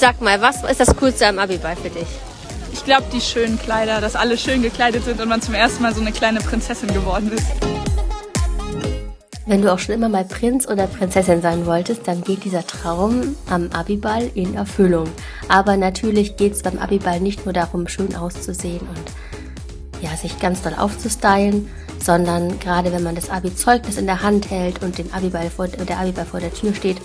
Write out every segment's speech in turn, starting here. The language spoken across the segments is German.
Sag mal, was ist das Coolste am Abiball für dich? Ich glaube, die schönen Kleider, dass alle schön gekleidet sind und man zum ersten Mal so eine kleine Prinzessin geworden ist. Wenn du auch schon immer mal Prinz oder Prinzessin sein wolltest, dann geht dieser Traum am Abiball in Erfüllung. Aber natürlich geht es beim Abiball nicht nur darum, schön auszusehen und ja, sich ganz doll aufzustylen, sondern gerade wenn man das Abi-Zeugnis in der Hand hält und den Abiball vor, der Abiball vor der Tür steht,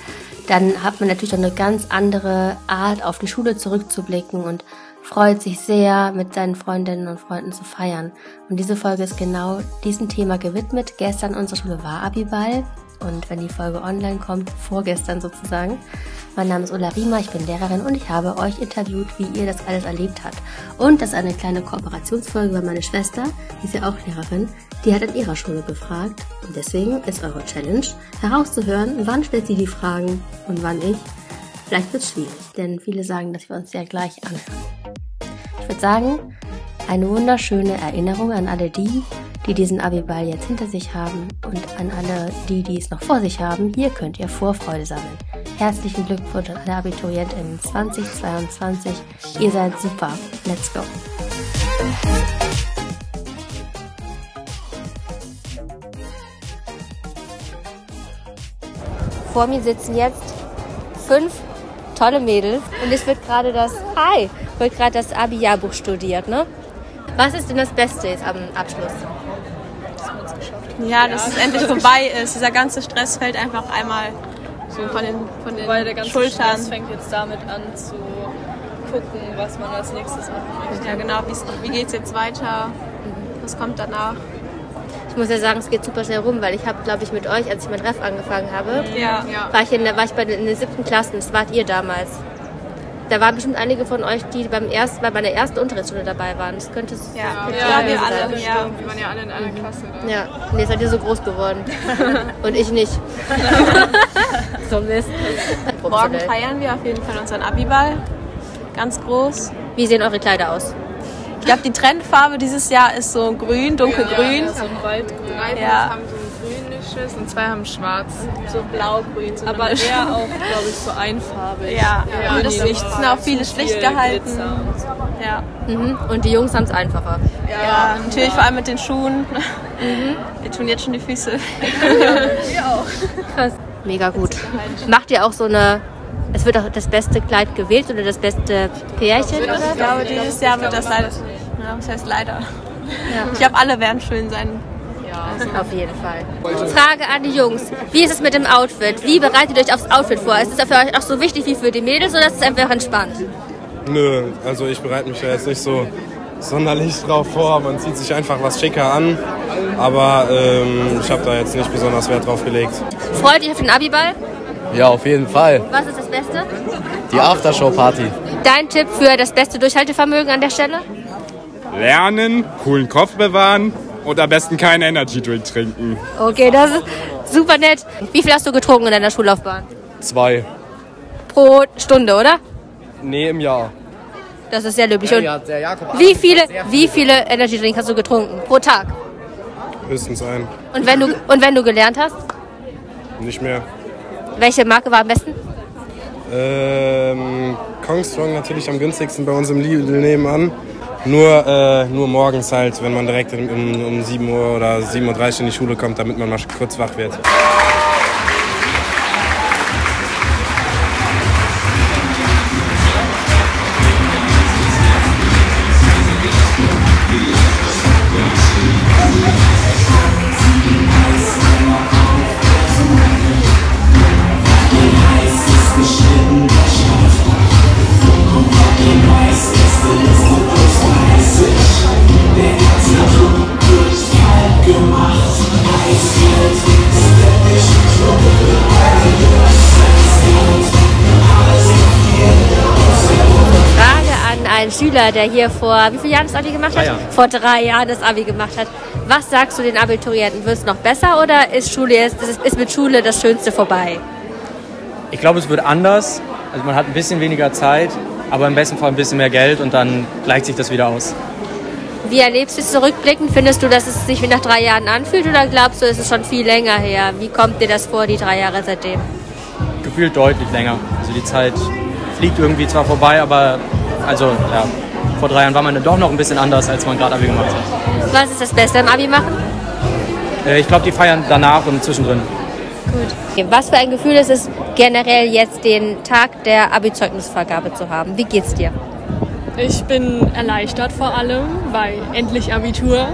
dann hat man natürlich auch eine ganz andere Art, auf die Schule zurückzublicken und freut sich sehr, mit seinen Freundinnen und Freunden zu feiern. Und diese Folge ist genau diesem Thema gewidmet. Gestern unsere Schule war Abiball und wenn die Folge online kommt, vorgestern sozusagen. Mein Name ist Ulla Riemer, ich bin Lehrerin und ich habe euch interviewt, wie ihr das alles erlebt habt. Und das ist eine kleine Kooperationsfolge, weil meine Schwester, die ist ja auch Lehrerin, die hat an ihrer Schule gefragt. Und deswegen ist eure Challenge, herauszuhören, wann stellt sie die Fragen und wann ich. Vielleicht wird es schwierig, denn viele sagen, dass wir uns sehr gleich anhören. Ich würde sagen, eine wunderschöne Erinnerung an alle die, die diesen Abiball jetzt hinter sich haben und an alle die, die es noch vor sich haben. Hier könnt ihr Vorfreude sammeln. Herzlichen Glückwunsch an alle Abiturienten 2022. Ihr seid super. Let's go. Vor mir sitzen jetzt fünf tolle Mädels und es wird gerade das Hi, wird gerade das Abi-Jahrbuch studiert, ne? Was ist denn das Beste jetzt am Abschluss? Ja, dass es endlich vorbei ist. Dieser ganze Stress fällt einfach einmal so von den, von den Weil der ganze Schultern. Stress fängt jetzt damit an zu gucken, was man als nächstes machen möchte. Ja, genau. Wie's- Wie geht's jetzt weiter? Was kommt danach? Ich muss ja sagen, es geht super schnell rum, weil ich habe, glaube ich, mit euch, als ich mein Ref angefangen habe, Ja. war ich in der, war ich bei den, in den siebten Klassen. Das wart ihr damals. Da waren bestimmt einige von euch, die beim ersten, bei meiner ersten Unterrichtsstunde dabei waren. Das könnte es. Ja, ja, gewesen wir sein. alle. Ja. Wir waren ja alle in einer Klasse da. Ja, und jetzt seid ihr so groß geworden. und ich nicht. so Mist. Morgen feiern wir auf jeden Fall unseren Abiball. Ganz groß. Wie sehen eure Kleider aus? Ich glaube, die Trendfarbe dieses Jahr ist so grün, dunkelgrün. So ein Waldgrün. Ja. Grünliches und zwei haben schwarz. So blau-grün. So Aber eher auch, glaube ich, so einfarbig. Ja, Ja, und es die sind auch viele schlicht gehalten. Ja. Mhm. Und die Jungs haben es einfacher. ja, natürlich vor allem mit den Schuhen. Wir tun jetzt schon die Füße. Krass. Mega gut. Macht ihr auch so eine. Es wird auch das beste Kleid gewählt oder das beste Pärchen, Ich oder? glaube, dieses Jahr wird das leider. Ja, das heißt leider. Ich glaube, alle werden schön sein. Auf jeden Fall. Frage an die Jungs. Wie ist es mit dem Outfit? Wie bereitet ihr euch aufs Outfit vor? Ist es für euch auch so wichtig wie für die Mädels oder ist es einfach entspannt? Nö, also ich bereite mich da jetzt nicht so sonderlich drauf vor. Man zieht sich einfach was schicker an. Aber ähm, ich habe da jetzt nicht besonders Wert drauf gelegt. Freut ihr auf den Abiball? Ja, auf jeden Fall. Was ist das Beste? Die Aftershow-Party. Dein Tipp für das beste Durchhaltevermögen an der Stelle? Lernen, coolen Kopf bewahren und am besten keinen Energy Drink trinken. Okay, das ist super nett. Wie viel hast du getrunken in deiner Schullaufbahn? Zwei. Pro Stunde, oder? Nee, im Jahr. Das ist sehr löblich. Und Ja, der Jakob wie viele, wie viele Energy Drink hast du getrunken pro Tag? Höchstens ein. Und wenn du, und wenn du gelernt hast, Nicht mehr. welche Marke war am besten? Ähm, Kongstrong natürlich am günstigsten bei uns im Lidl nebenan. Nur, äh, nur morgens halt, wenn man direkt um, um, um 7 Uhr oder 7.30 Uhr in die Schule kommt, damit man mal kurz wach wird. Schüler, der hier vor wie vielen Jahren das Abi gemacht hat? Drei Jahren. Vor drei Jahren das Abi gemacht hat. Was sagst du den Abiturienten? Wird es noch besser oder ist Schule jetzt, ist, ist mit Schule das Schönste vorbei? Ich glaube, es wird anders. Also man hat ein bisschen weniger Zeit, aber im besten Fall ein bisschen mehr Geld und dann gleicht sich das wieder aus. Wie erlebst du es zurückblickend? Findest du, dass es sich wie nach drei Jahren anfühlt oder glaubst du, es ist schon viel länger her? Wie kommt dir das vor, die drei Jahre seitdem? Gefühlt deutlich länger. Also die Zeit fliegt fliegt irgendwie zwar vorbei, aber also ja, vor drei Jahren war man dann doch noch ein bisschen anders, als man gerade Abi gemacht hat. Was ist das Beste am Abi machen? Äh, ich glaube, die feiern danach und zwischendrin. Gut. Was für ein Gefühl ist es generell jetzt den Tag der Abi-Zeugnisvergabe zu haben? Wie geht's dir? Ich bin erleichtert vor allem, weil endlich Abitur.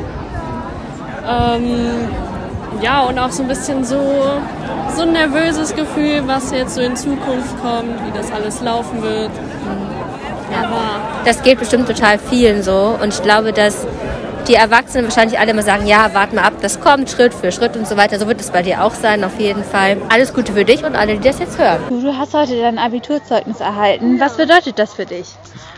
Ähm, ja, und auch so ein bisschen so, so ein nervöses Gefühl, was jetzt so in Zukunft kommt, wie das alles laufen wird. Das geht bestimmt total vielen so. Und ich glaube, dass die Erwachsenen wahrscheinlich alle immer sagen, ja, warte mal ab, das kommt Schritt für Schritt und so weiter. So wird es bei dir auch sein, auf jeden Fall. Alles Gute für dich und alle, die das jetzt hören. Du hast heute dein Abiturzeugnis erhalten. Was bedeutet das für dich?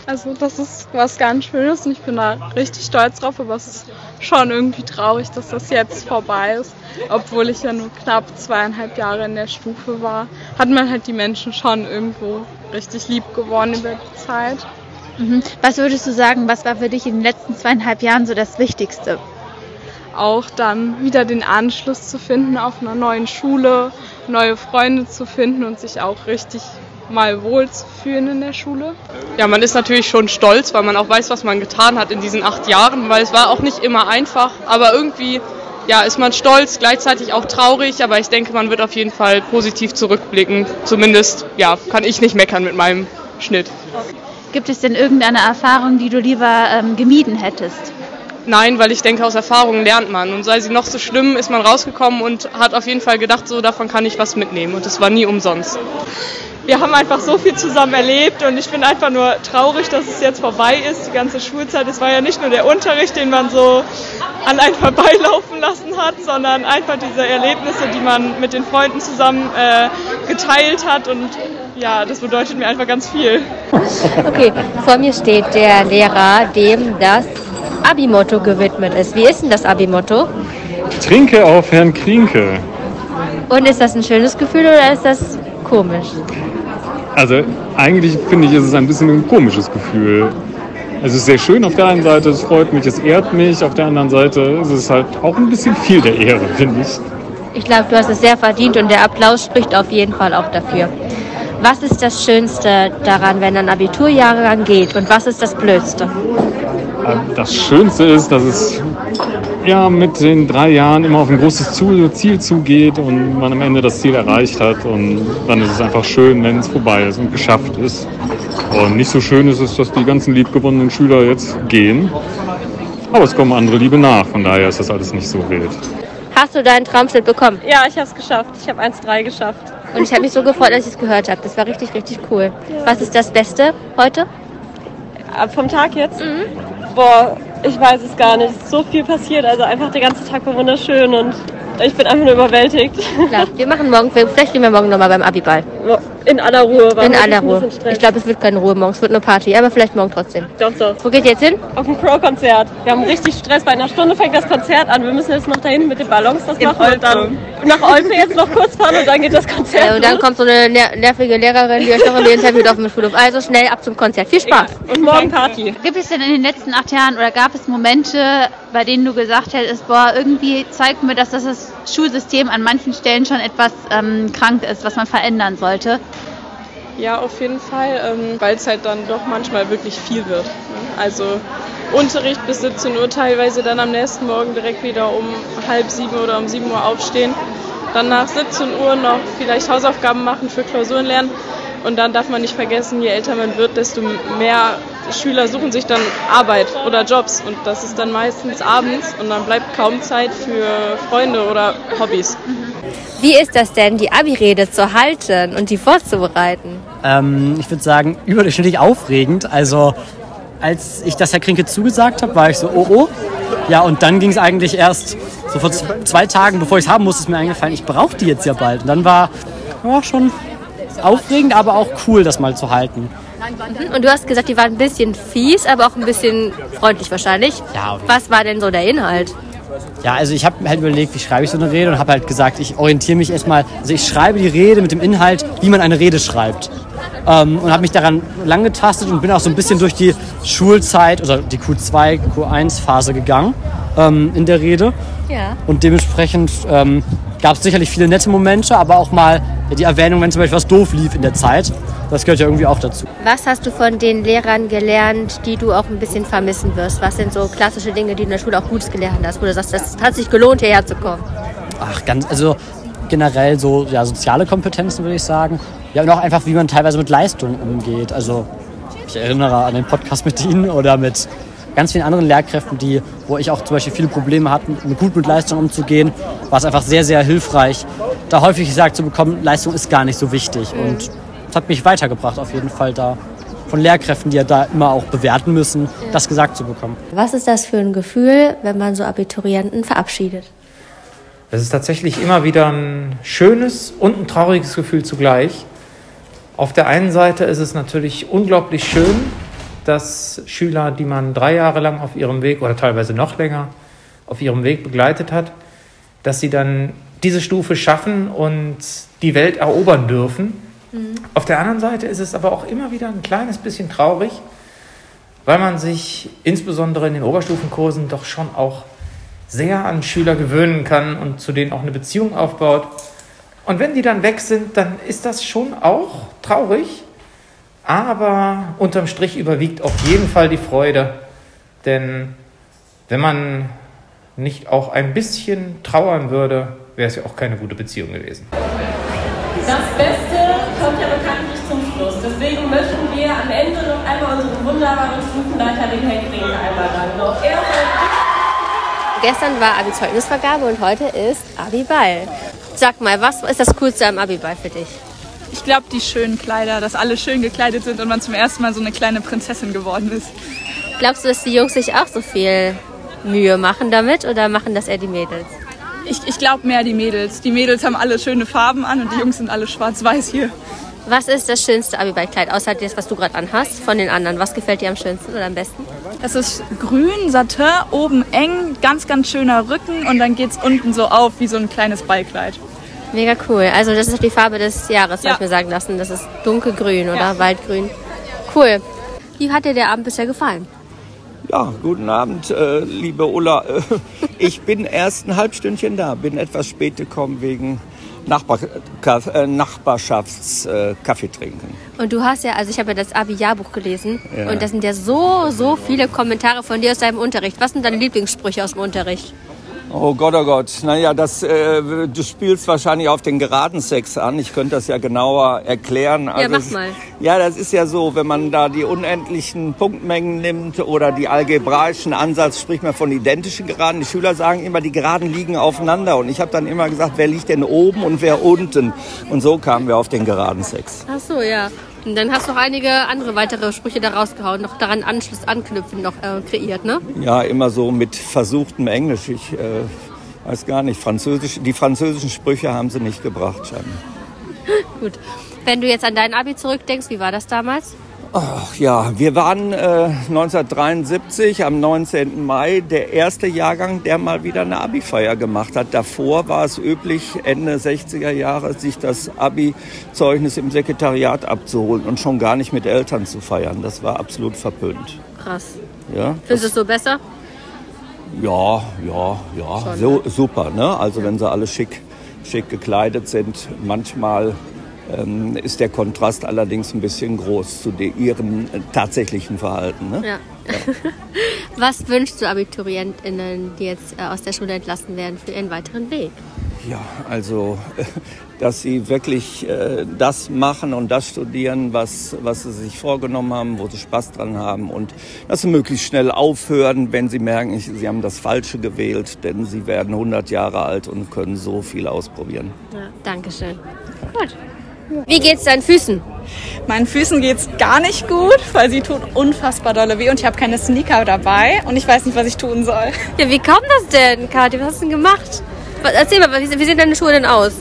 Also das ist was ganz Schönes und ich bin da richtig stolz drauf, aber es ist schon irgendwie traurig, dass das jetzt vorbei ist. Obwohl ich ja nur knapp zweieinhalb Jahre in der Stufe war, hat man halt die Menschen schon irgendwo richtig lieb gewonnen über die Zeit. Mhm. Was würdest du sagen, was war für dich in den letzten zweieinhalb Jahren so das Wichtigste? Auch dann wieder den Anschluss zu finden auf einer neuen Schule, neue Freunde zu finden und sich auch richtig mal wohl zu fühlen in der Schule. Ja, man ist natürlich schon stolz, weil man auch weiß, was man getan hat in diesen acht Jahren, weil es war auch nicht immer einfach, aber irgendwie ja, ist man stolz, gleichzeitig auch traurig, aber ich denke, man wird auf jeden Fall positiv zurückblicken. Zumindest, ja, kann ich nicht meckern mit meinem Schnitt. Gibt es denn irgendeine Erfahrung, die du lieber ähm, gemieden hättest? Nein, weil ich denke, aus Erfahrungen lernt man. Und sei sie noch so schlimm, ist man rausgekommen und hat auf jeden Fall gedacht, so davon kann ich was mitnehmen. Und es war nie umsonst. wir haben einfach so viel zusammen erlebt und ich bin einfach nur traurig, dass es jetzt vorbei ist, die ganze Schulzeit. Es war ja nicht nur der Unterricht, den man so an einen vorbeilaufen lassen hat, sondern einfach diese Erlebnisse, die man mit den Freunden zusammen äh, geteilt hat und ja, das bedeutet mir einfach ganz viel. Okay, vor mir steht der Lehrer, dem das Abi-Motto gewidmet ist. Wie ist denn das Abi-Motto? Trinke auf Herrn Klinke. Und ist das ein schönes Gefühl oder ist das komisch? Also eigentlich finde ich, ist es ein bisschen ein komisches Gefühl. Es ist sehr schön auf der einen Seite, es freut mich, es ehrt mich. Auf der anderen Seite ist es halt auch ein bisschen viel der Ehre, finde ich. Ich glaube, du hast es sehr verdient und der Applaus spricht auf jeden Fall auch dafür. Was ist das Schönste daran, wenn ein Abiturjahrgang geht und was ist das Blödste? Das Schönste ist, dass es ja mit den drei Jahren immer auf ein großes Ziel zugeht und man am Ende das Ziel erreicht hat. Und dann ist es einfach schön, wenn es vorbei ist und geschafft ist. Und nicht so schön ist es, dass die ganzen liebgewonnenen Schüler jetzt gehen. Aber es kommen andere Liebe nach, von daher ist das alles nicht so wild. Hast du deinen Traumschnitt bekommen? Ja, ich habe es geschafft. Ich habe 1,3 geschafft. Und ich habe mich so gefreut, als ich es gehört habe. Das war richtig, richtig cool. Was ist das Beste heute? Vom Tag jetzt? Boah, ich weiß es gar nicht. Es ist so viel passiert. Also einfach der ganze Tag war wunderschön und ich bin einfach nur überwältigt. Klar, wir machen morgen, vielleicht spielen wir morgen nochmal beim Abiball. In aller Ruhe. In aller Ruhe. Ich glaube, es wird keine Ruhe morgen, es wird nur Party, aber vielleicht morgen trotzdem. Doch, doch. Wo geht ihr jetzt hin? Auf ein Crow-Konzert. Wir haben richtig Stress. Bei einer Stunde fängt das Konzert an. Wir müssen jetzt noch dahin mit den Ballons das In machen und dann nach Olpe jetzt noch kurz fahren und dann geht das Konzert Äh, und dann los. kommt so eine ner nervige Lehrerin, die euch noch irgendwie interviewt auf dem Schulhof. Also schnell ab zum Konzert. Viel Spaß. Und morgen Party. Gibt es denn in den letzten acht Jahren oder gab es Momente, bei denen du gesagt hättest, boah, irgendwie zeigt mir, dass das, das Schulsystem an manchen Stellen schon etwas ähm, krank ist, was man verändern sollte? Ja, auf jeden Fall, ähm, weil es halt dann doch manchmal wirklich viel wird. Ne? Also Unterricht bis 17 Uhr, teilweise dann am nächsten Morgen direkt wieder um halb sieben oder um sieben Uhr aufstehen. Dann nach 17 Uhr noch vielleicht Hausaufgaben machen für Klausuren lernen. Und dann darf man nicht vergessen, je älter man wird, desto mehr Schüler suchen sich dann Arbeit oder Jobs. Und das ist dann meistens abends und dann bleibt kaum Zeit für Freunde oder Hobbys. Wie ist das denn, die Abi-Rede zu halten und die vorzubereiten? Ähm, ich würde sagen, überdurchschnittlich aufregend. Also, als ich das Herr Krinke zugesagt habe, war ich so, oh oh. Ja, und dann ging es eigentlich erst so vor zwei Tagen, bevor ich es haben musste, ist mir eingefallen, ich brauche die jetzt ja bald. Und dann war ja, schon aufregend, aber auch cool, das mal zu halten. Mhm. Und du hast gesagt, die waren ein bisschen fies, aber auch ein bisschen freundlich wahrscheinlich. Ja. Was war denn so der Inhalt? Ja, also ich habe halt überlegt, wie schreibe ich so eine Rede und habe halt gesagt, ich orientiere mich erstmal, also ich schreibe die Rede mit dem Inhalt, wie man eine Rede schreibt. Ähm, und habe mich daran lang getastet und bin auch so ein bisschen durch die Schulzeit, also die Q2, Q1-Phase gegangen ähm, in der Rede. Ja. Und dementsprechend ähm, gab es sicherlich viele nette Momente, aber auch mal die Erwähnung, wenn zum Beispiel was doof lief in der Zeit. Das gehört ja irgendwie auch dazu. Was hast du von den Lehrern gelernt, die du auch ein bisschen vermissen wirst? Was sind so klassische Dinge, die du in der Schule auch Gutes gelernt hast, wo du sagst, das hat sich gelohnt, hierher zu kommen? Ach, ganz, also generell so ja, soziale Kompetenzen, würde ich sagen. Ja, und auch einfach, wie man teilweise mit Leistung umgeht. Also ich erinnere an den Podcast mit Ihnen oder mit ganz vielen anderen Lehrkräften, die, wo ich auch zum Beispiel viele Probleme hatte, mit, gut mit Leistung umzugehen, war es einfach sehr, sehr hilfreich, da häufig gesagt zu bekommen, Leistung ist gar nicht so wichtig. Mhm. Und das hat mich weitergebracht, auf jeden Fall da von Lehrkräften, die ja da immer auch bewerten müssen, das gesagt zu bekommen. Was ist das für ein Gefühl, wenn man so Abiturienten verabschiedet? Es ist tatsächlich immer wieder ein schönes und ein trauriges Gefühl zugleich. Auf der einen Seite ist es natürlich unglaublich schön, dass Schüler, die man drei Jahre lang auf ihrem Weg oder teilweise noch länger auf ihrem Weg begleitet hat, dass sie dann diese Stufe schaffen und die Welt erobern dürfen. Mhm. Auf der anderen Seite ist es aber auch immer wieder ein kleines bisschen traurig, weil man sich insbesondere in den Oberstufenkursen doch schon auch sehr an Schüler gewöhnen kann und zu denen auch eine Beziehung aufbaut. Und wenn die dann weg sind, dann ist das schon auch traurig, aber unterm Strich überwiegt auf jeden Fall die Freude. Denn wenn man nicht auch ein bisschen trauern würde, wäre es ja auch keine gute Beziehung gewesen. Das Beste kommt ja bekanntlich zum Schluss. Deswegen möchten wir am Ende noch einmal unseren wunderbaren Stufenleiter, den Herrn Klinke, einmal danken. Auch er Gestern war Abi-Zeugnisvergabe und heute ist Abi-Ball. Sag mal, was ist das Coolste am Abi-Ball für dich? Ich glaube, die schönen Kleider, dass alle schön gekleidet sind und man zum ersten Mal so eine kleine Prinzessin geworden ist. Glaubst du, dass die Jungs sich auch so viel Mühe machen damit oder machen das eher die Mädels? Ich, ich glaube mehr die Mädels. Die Mädels haben alle schöne Farben an und die Jungs sind alle schwarz-weiß hier. Was ist das schönste Abi-Ballkleid, außer das, was du gerade anhast, von den anderen? Was gefällt dir am schönsten oder am besten? Es ist grün, Satin, oben eng, ganz, ganz schöner Rücken und dann geht es unten so auf wie so ein kleines Ballkleid. Mega cool. Also das ist die Farbe des Jahres, Ja. habe ich mir sagen lassen. Das ist dunkelgrün oder Ja. waldgrün. Cool. Wie hat dir der Abend bisher gefallen? Ja, guten Abend, äh, liebe Ulla. Ich bin erst ein halbstündchen da, bin etwas spät gekommen wegen Nachbar äh, Nachbarschaftskaffee äh, Kaffee trinken. Und du hast ja, also ich habe ja das Abi-Jahrbuch gelesen Ja. und da sind ja so, so viele Kommentare von dir aus deinem Unterricht. Was sind deine Lieblingssprüche aus dem Unterricht? Oh Gott, oh Gott. Naja, das, äh, du spielst wahrscheinlich auf den geraden Sex an. Ich könnte das ja genauer erklären. ja, mach es- mal. Ja, das ist ja so, wenn man da die unendlichen Punktmengen nimmt oder die algebraischen Ansatz, spricht man von identischen Geraden. Die Schüler sagen immer, die Geraden liegen aufeinander. Und ich habe dann immer gesagt, wer liegt denn oben und wer unten? Und so kamen wir auf den geraden Sex. Ach so, ja. Und dann hast du noch einige andere weitere Sprüche da rausgehauen, noch daran Anschluss anknüpfen noch äh, kreiert, ne? Ja, immer so mit versuchtem Englisch. Ich äh, weiß gar nicht, Französisch, die französischen Sprüche haben sie nicht gebracht, scheinbar. Gut. Wenn du jetzt an dein Abi zurückdenkst, wie war das damals? Ach ja, wir waren äh, 1973 am 19. Mai der erste Jahrgang, der mal wieder eine Abi-Feier gemacht hat. Davor war es üblich, Ende 60er Jahre sich das Abi-Zeugnis im Sekretariat abzuholen und schon gar nicht mit Eltern zu feiern. Das war absolut verpönt. Krass. Ja, Findest du es so besser? ja, ja, ja, Schon, so, super. Ne? Also wenn sie alle schick, schick gekleidet sind, manchmal ähm, ist der Kontrast allerdings ein bisschen groß zu ihrem äh, tatsächlichen Verhalten. Ne? Ja. Was wünschst du AbiturientInnen, die jetzt äh, aus der Schule entlassen werden, für ihren weiteren Weg? Ja, also, dass sie wirklich äh, das machen und das studieren, was, was sie sich vorgenommen haben, wo sie Spaß dran haben und dass sie möglichst schnell aufhören, wenn sie merken, sie haben das Falsche gewählt, denn sie werden 100 Jahre alt und können so viel ausprobieren. Ja, Dankeschön. Gut. Wie geht's deinen Füßen? Meinen Füßen geht's gar nicht gut, weil sie tun unfassbar dolle weh und ich habe keine Sneaker dabei und ich weiß nicht, was ich tun soll. Ja, wie kommt das denn, Kathi? Was hast du denn gemacht? Erzähl mal, wie, sehen deine Schuhe denn aus?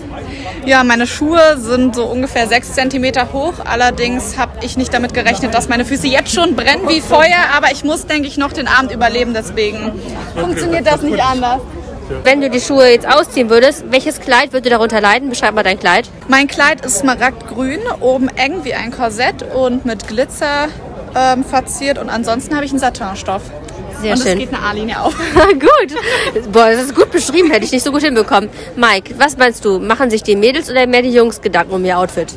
Ja, meine Schuhe sind so ungefähr sechs Zentimeter hoch. Allerdings habe ich nicht damit gerechnet, dass meine Füße jetzt schon brennen wie Feuer. Aber ich muss, denke ich, noch den Abend überleben. Deswegen funktioniert das nicht anders. Wenn du die Schuhe jetzt ausziehen würdest, welches Kleid würde darunter leiden? Beschreib mal dein Kleid. Mein Kleid ist smaragdgrün, oben eng wie ein Korsett und mit Glitzer ähm, verziert. Und ansonsten habe ich einen Satinstoff. Sehr und schön. es geht eine A-Linie auf. gut. Boah, das ist gut beschrieben, hätte ich nicht so gut hinbekommen. Mike, was meinst du? Machen sich die Mädels oder mehr die Jungs Gedanken um ihr Outfit?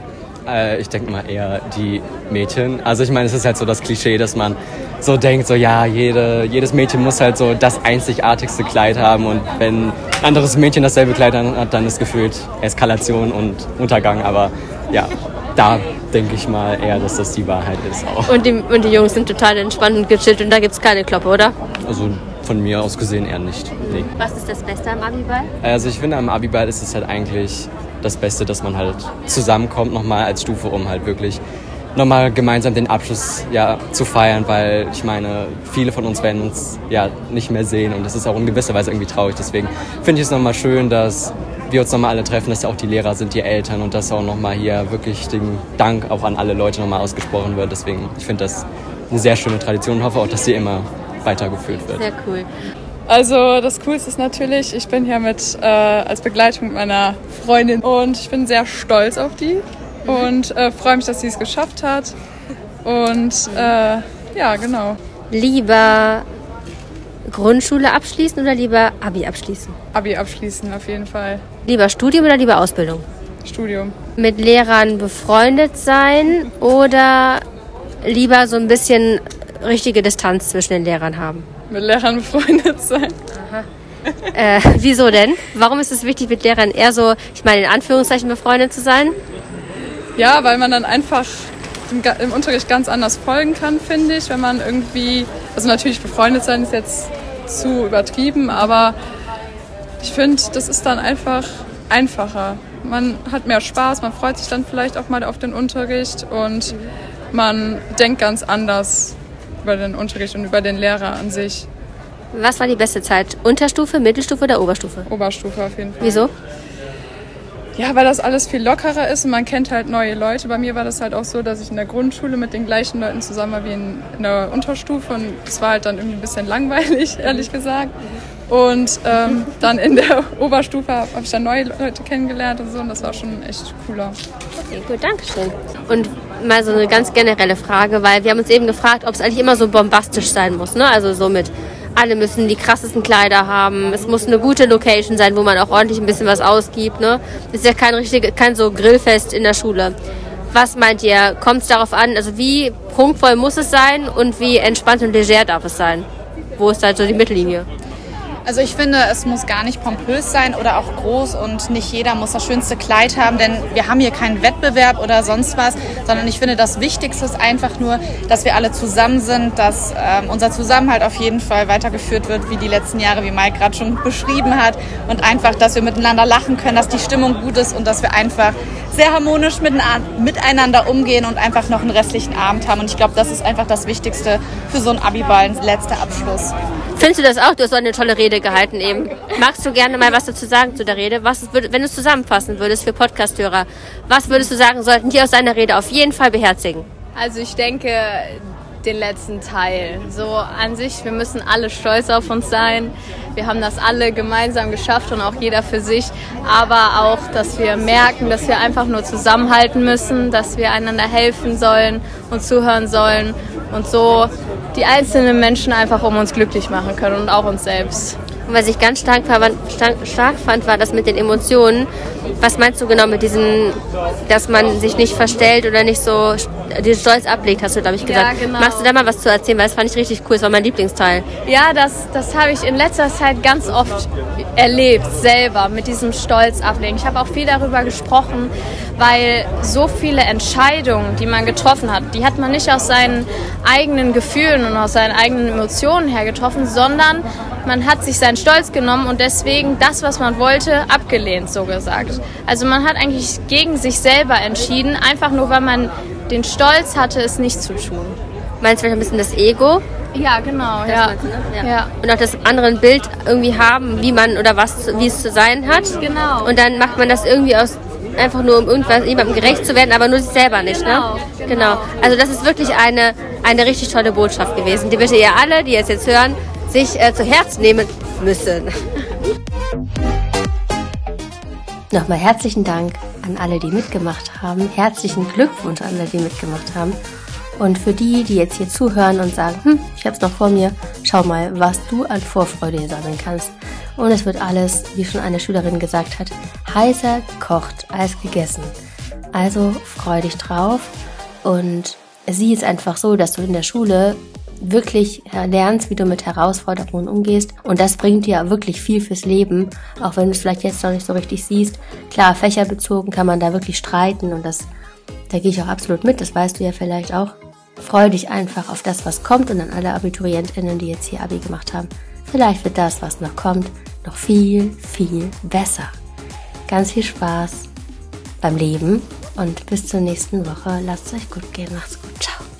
Äh, ich denke mal eher die Mädchen. Also ich meine, es ist halt so das Klischee, dass man so denkt, so ja, jede, jedes Mädchen muss halt so das einzigartigste Kleid haben und wenn ein anderes Mädchen dasselbe Kleid hat, dann ist gefühlt Eskalation und Untergang. Aber ja, da denke ich mal eher, dass das die Wahrheit ist auch. Und die, und die Jungs sind total entspannt und gechillt und da gibt's keine Kloppe, oder? Also von mir aus gesehen eher nicht. Nee. Was ist das Beste am Abiball? Also ich finde, am Abiball ist es halt eigentlich das Beste, dass man halt zusammenkommt nochmal als Stufe, um halt wirklich nochmal gemeinsam den Abschluss ja, zu feiern, weil ich meine, viele von uns werden uns ja nicht mehr sehen und das ist auch in gewisser Weise irgendwie traurig. Deswegen finde ich es nochmal schön, dass wir uns nochmal alle treffen, dass ja auch die Lehrer sind, die Eltern und dass auch nochmal hier wirklich den Dank auch an alle Leute nochmal ausgesprochen wird. Deswegen, ich finde das eine sehr schöne Tradition und hoffe auch, dass sie immer weitergeführt wird. Sehr cool. Also das Coolste ist natürlich, ich bin hier mit äh, als Begleitung mit meiner Freundin und ich bin sehr stolz auf die und äh, freue mich, dass sie es geschafft hat. Und äh, ja, genau. Lieber Grundschule abschließen oder lieber Abi abschließen? Abi abschließen auf jeden Fall. Lieber Studium oder lieber Ausbildung? Studium. Mit Lehrern befreundet sein oder lieber so ein bisschen richtige Distanz zwischen den Lehrern haben? Mit Lehrern befreundet sein. Äh, wieso denn? Warum ist es wichtig, mit Lehrern eher so, ich meine, in Anführungszeichen befreundet zu sein? Ja, weil man dann einfach im, im Unterricht ganz anders folgen kann, finde ich, wenn man irgendwie, also natürlich befreundet sein ist jetzt zu übertrieben, aber ich finde, das ist dann einfach einfacher. Man hat mehr Spaß, man freut sich dann vielleicht auch mal auf den Unterricht und man denkt ganz anders über den Unterricht und über den Lehrer an sich. Was war die beste Zeit? Unterstufe, Mittelstufe oder Oberstufe? Oberstufe auf jeden Fall. Wieso? Ja, weil das alles viel lockerer ist und man kennt halt neue Leute. Bei mir war das halt auch so, dass ich in der Grundschule mit den gleichen Leuten zusammen war wie in, in der Unterstufe und es war halt dann irgendwie ein bisschen langweilig, ehrlich gesagt. Und ähm, dann in der Oberstufe habe hab ich dann neue Leute kennengelernt und so und das war schon echt cooler. Okay, gut, danke schön. Und mal so eine ganz generelle Frage, weil wir haben uns eben gefragt, ob es eigentlich immer so bombastisch sein muss. Ne? Also so alle müssen die krassesten Kleider haben. Es muss eine gute Location sein, wo man auch ordentlich ein bisschen was ausgibt. Ne? Das ist ja kein richtig, kein so Grillfest in der Schule. Was meint ihr? Kommt es darauf an, also wie prunkvoll muss es sein und wie entspannt und leger darf es sein? Wo ist halt so die Mittellinie? Also ich finde, es muss gar nicht pompös sein oder auch groß und nicht jeder muss das schönste Kleid haben, denn wir haben hier keinen Wettbewerb oder sonst was, sondern ich finde, das Wichtigste ist einfach nur, dass wir alle zusammen sind, dass ähm, unser Zusammenhalt auf jeden Fall weitergeführt wird, wie die letzten Jahre, wie Mike gerade schon beschrieben hat und einfach, dass wir miteinander lachen können, dass die Stimmung gut ist und dass wir einfach sehr harmonisch miteinander umgehen und einfach noch einen restlichen Abend haben und ich glaube, das ist einfach das Wichtigste für so einen Abiball, letzter Abschluss. Findest du das auch? Du hast so eine tolle Rede gehalten eben. Magst du gerne mal was dazu sagen zu der Rede? Was, wenn du es zusammenfassen würdest für Podcasthörer, was würdest du sagen, sollten die aus deiner Rede auf jeden Fall beherzigen? Also ich denke, den letzten Teil. So an sich, wir müssen alle stolz auf uns sein. Wir haben das alle gemeinsam geschafft und auch jeder für sich. Aber auch, dass wir merken, dass wir einfach nur zusammenhalten müssen, dass wir einander helfen sollen und zuhören sollen und so die einzelnen Menschen einfach um uns glücklich machen können und auch uns selbst. Und was ich ganz stark, stark, stark fand, war das mit den Emotionen. Was meinst du genau mit diesem, dass man sich nicht verstellt oder nicht so den Stolz ablegt, hast du, glaube ich, Ja, gesagt. genau. Magst du da mal was zu erzählen? Weil das fand ich richtig cool. Das war mein Lieblingsteil. Ja, das, das habe ich in letzter Zeit ganz oft erlebt, selber, mit diesem Stolz ablegen. Ich habe auch viel darüber gesprochen, weil so viele Entscheidungen, die man getroffen hat, die hat man nicht aus seinen eigenen Gefühlen und aus seinen eigenen Emotionen her getroffen, sondern man hat sich seinen Stolz genommen und deswegen das, was man wollte, abgelehnt, so gesagt. Also man hat eigentlich gegen sich selber entschieden, einfach nur, weil man den Stolz hatte, es nicht zu tun. Meinst du vielleicht ein bisschen das Ego? Ja, genau, ja. du, ne? ja. Und auch das andere Bild irgendwie haben, wie man oder was, wie es zu sein hat. Genau. Und dann macht man das irgendwie aus, einfach nur um irgendwas, jemandem gerecht zu werden, aber nur sich selber nicht, Genau, ne? Genau. Also das ist wirklich eine, eine richtig tolle Botschaft gewesen, die bitte ihr alle, die es jetzt hören, sich äh, zu Herz nehmen müssen. Nochmal herzlichen Dank an alle, die mitgemacht haben. Herzlichen Glückwunsch an alle, die mitgemacht haben. Und für die, die jetzt hier zuhören und sagen, hm, ich hab's noch vor mir, schau mal, was du an Vorfreude hier sammeln kannst. Und es wird alles, wie schon eine Schülerin gesagt hat, heißer kocht als gegessen. Also freu dich drauf und sieh es einfach so, dass du in der Schule wirklich lernst, wie du mit Herausforderungen umgehst. Und das bringt dir wirklich viel fürs Leben, auch wenn du es vielleicht jetzt noch nicht so richtig siehst. Klar, fächerbezogen kann man da wirklich streiten und das, da gehe ich auch absolut mit, das weißt du ja vielleicht auch. Freu dich einfach auf das, was kommt und an alle AbiturientInnen, die jetzt hier Abi gemacht haben. Vielleicht wird das, was noch kommt, noch viel, viel besser. Ganz viel Spaß beim Leben und bis zur nächsten Woche. Lasst es euch gut gehen. Macht's gut. Ciao.